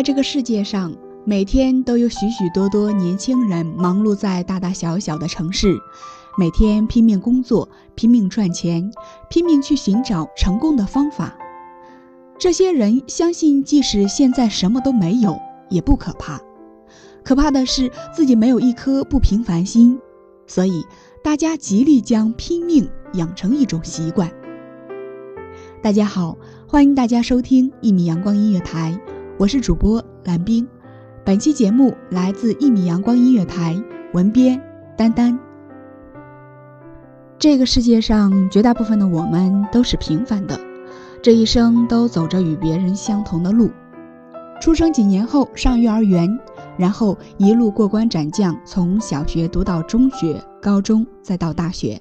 在这个世界上，每天都有许许多多年轻人忙碌在大大小小的城市，每天拼命工作、拼命赚钱、拼命去寻找成功的方法。这些人相信，即使现在什么都没有，也不可怕。可怕的是自己没有一颗不平凡心。所以，大家极力将拼命养成一种习惯。大家好，欢迎大家收听一米阳光音乐台。我是主播蓝冰，本期节目来自一米阳光音乐台，文编丹丹。这个世界上绝大部分的我们都是平凡的，这一生都走着与别人相同的路。出生几年后上幼儿园，然后一路过关斩将，从小学读到中学、高中，再到大学，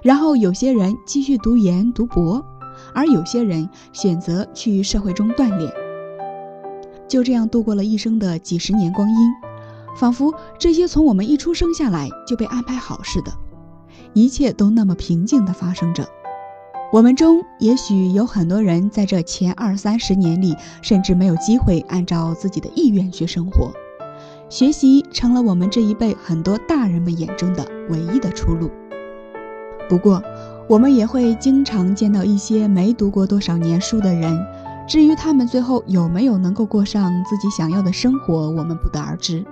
然后有些人继续读研读博，而有些人选择去社会中锻炼。就这样度过了一生的几十年光阴，仿佛这些从我们一出生下来就被安排好似的，一切都那么平静地发生着。我们中也许有很多人在这前二三十年里，甚至没有机会按照自己的意愿去生活，学习成了我们这一辈很多大人们眼中的唯一的出路。不过，我们也会经常见到一些没读过多少年书的人。至于他们最后有没有能够过上自己想要的生活，我们不得而知。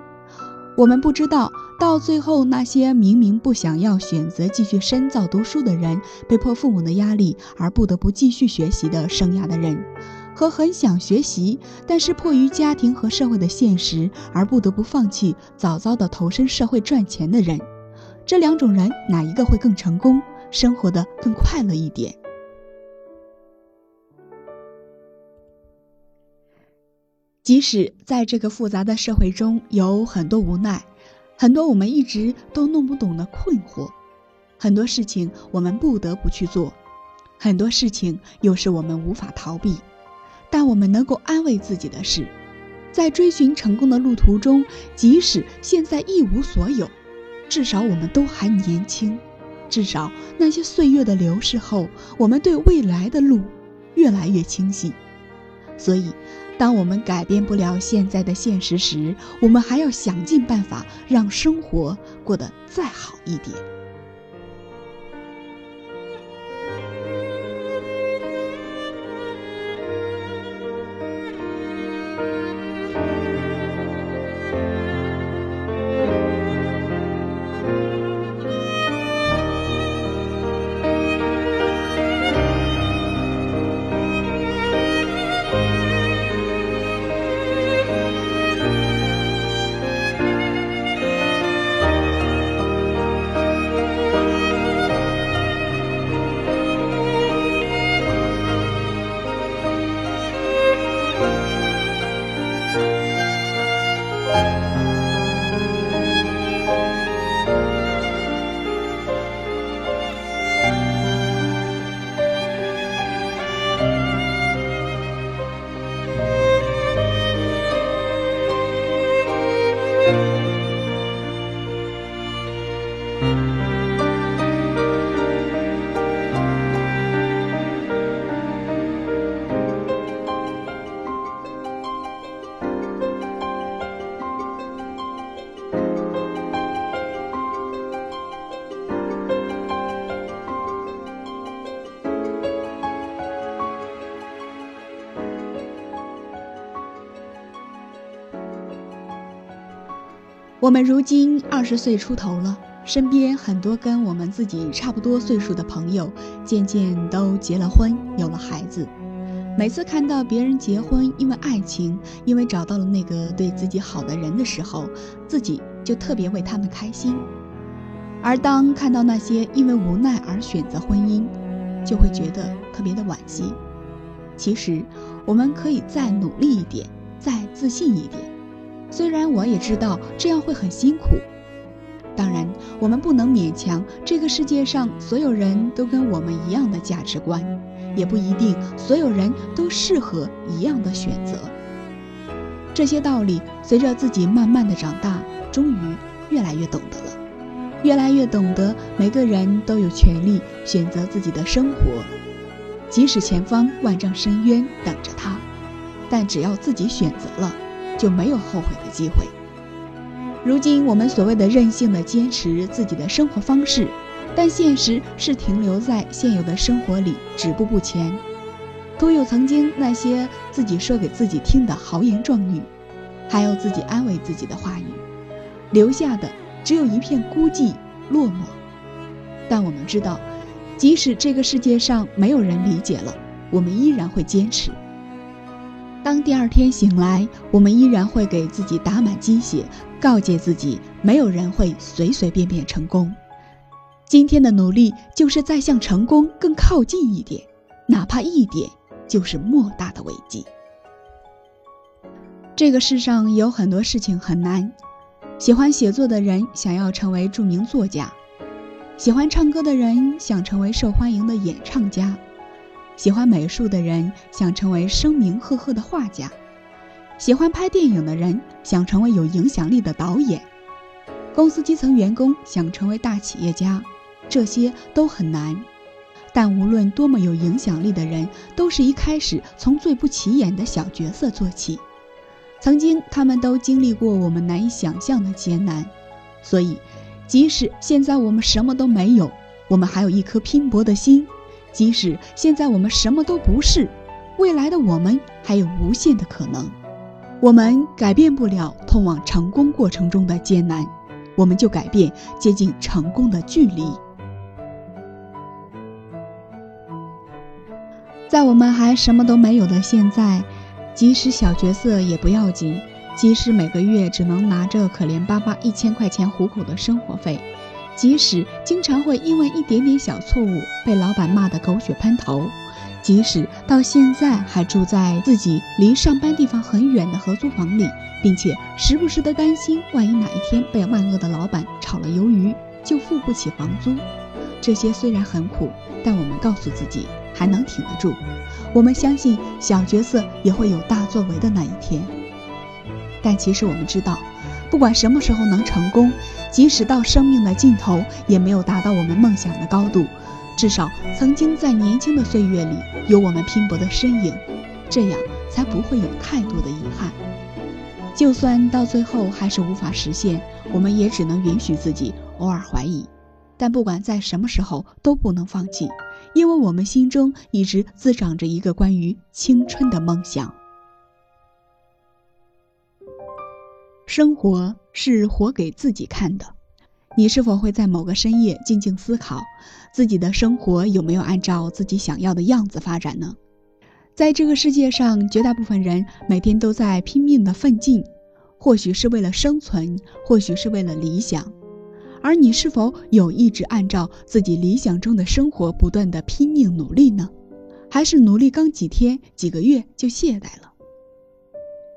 我们不知道到最后那些明明不想要选择继续深造读书的人，被迫父母的压力而不得不继续学习的生涯的人，和很想学习但是迫于家庭和社会的现实而不得不放弃早早的投身社会赚钱的人，这两种人哪一个会更成功，生活的更快乐一点？即使在这个复杂的社会中有很多无奈，很多我们一直都弄不懂的困惑，很多事情我们不得不去做，很多事情又是我们无法逃避，但我们能够安慰自己的是，在追寻成功的路途中，即使现在一无所有，至少我们都还年轻，至少那些岁月的流逝后，我们对未来的路越来越清晰，所以。当我们改变不了现在的现实时，我们还要想尽办法让生活过得再好一点。我们如今二十岁出头了，身边很多跟我们自己差不多岁数的朋友，渐渐都结了婚，有了孩子。每次看到别人结婚，因为爱情，因为找到了那个对自己好的人的时候，自己就特别为他们开心；而当看到那些因为无奈而选择婚姻，就会觉得特别的惋惜。其实，我们可以再努力一点，再自信一点。虽然我也知道这样会很辛苦，当然我们不能勉强这个世界上所有人都跟我们一样的价值观，也不一定所有人都适合一样的选择。这些道理随着自己慢慢的长大，终于越来越懂得了，越来越懂得每个人都有权利选择自己的生活，即使前方万丈深渊等着他，但只要自己选择了。就没有后悔的机会。如今我们所谓的任性的坚持自己的生活方式，但现实是停留在现有的生活里，止步不前。徒有曾经那些自己说给自己听的豪言壮语，还有自己安慰自己的话语，留下的只有一片孤寂落寞。但我们知道，即使这个世界上没有人理解了，我们依然会坚持。当第二天醒来，我们依然会给自己打满鸡血，告诫自己，没有人会随随便便成功。今天的努力，就是在向成功更靠近一点，哪怕一点，就是莫大的慰藉。这个世上有很多事情很难，喜欢写作的人想要成为著名作家，喜欢唱歌的人想成为受欢迎的演唱家。喜欢美术的人想成为声名赫赫的画家，喜欢拍电影的人想成为有影响力的导演，公司基层员工想成为大企业家，这些都很难。但无论多么有影响力的人，都是一开始从最不起眼的小角色做起，曾经他们都经历过我们难以想象的艰难，所以，即使现在我们什么都没有，我们还有一颗拼搏的心。即使现在我们什么都不是，未来的我们还有无限的可能。我们改变不了通往成功过程中的艰难，我们就改变接近成功的距离。在我们还什么都没有的现在，即使小角色也不要紧，即使每个月只能拿着可怜巴巴一千块钱糊口的生活费。即使经常会因为一点点小错误被老板骂得狗血喷头，即使到现在还住在自己离上班地方很远的合租房里，并且时不时的担心，万一哪一天被万恶的老板炒了鱿鱼，就付不起房租。这些虽然很苦，但我们告诉自己还能挺得住。我们相信小角色也会有大作为的那一天。但其实我们知道。不管什么时候能成功，即使到生命的尽头，也没有达到我们梦想的高度。至少曾经在年轻的岁月里有我们拼搏的身影，这样才不会有太多的遗憾。就算到最后还是无法实现，我们也只能允许自己偶尔怀疑。但不管在什么时候都不能放弃，因为我们心中一直滋长着一个关于青春的梦想。生活是活给自己看的，你是否会在某个深夜静静思考，自己的生活有没有按照自己想要的样子发展呢？在这个世界上，绝大部分人每天都在拼命的奋进，或许是为了生存，或许是为了理想，而你是否有一直按照自己理想中的生活不断的拼命努力呢？还是努力刚几天、几个月就懈怠了？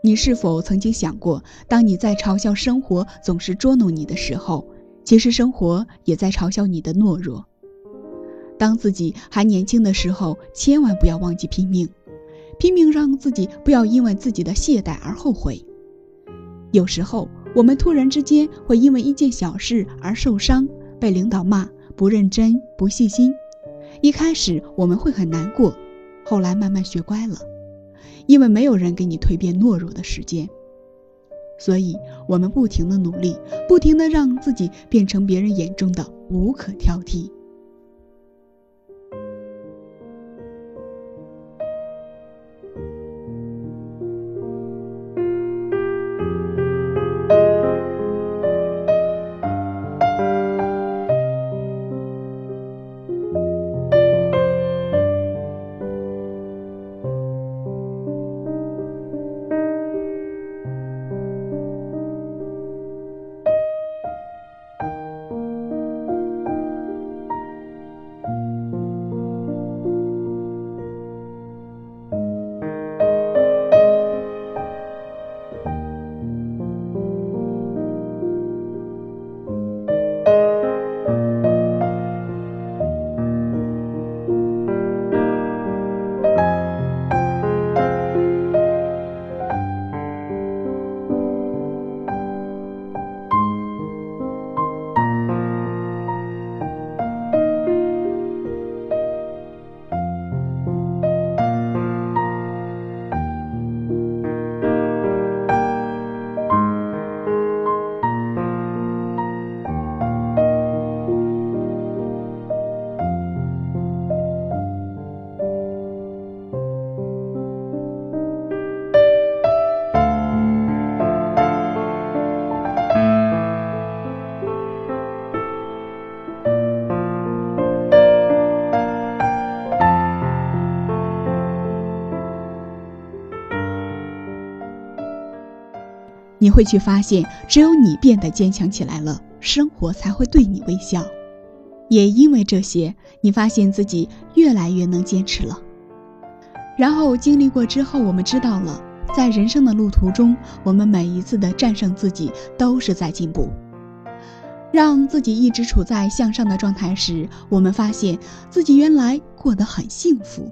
你是否曾经想过，当你在嘲笑生活总是捉弄你的时候，其实生活也在嘲笑你的懦弱。当自己还年轻的时候，千万不要忘记拼命，拼命让自己不要因为自己的懈怠而后悔。有时候，我们突然之间会因为一件小事而受伤，被领导骂不认真、不细心。一开始我们会很难过，后来慢慢学乖了。因为没有人给你蜕变懦弱的时间，所以我们不停的努力，不停的让自己变成别人眼中的无可挑剔。你会去发现，只有你变得坚强起来了，生活才会对你微笑。也因为这些，你发现自己越来越能坚持了。然后经历过之后，我们知道了，在人生的路途中，我们每一次的战胜自己，都是在进步。让自己一直处在向上的状态时，我们发现自己原来过得很幸福。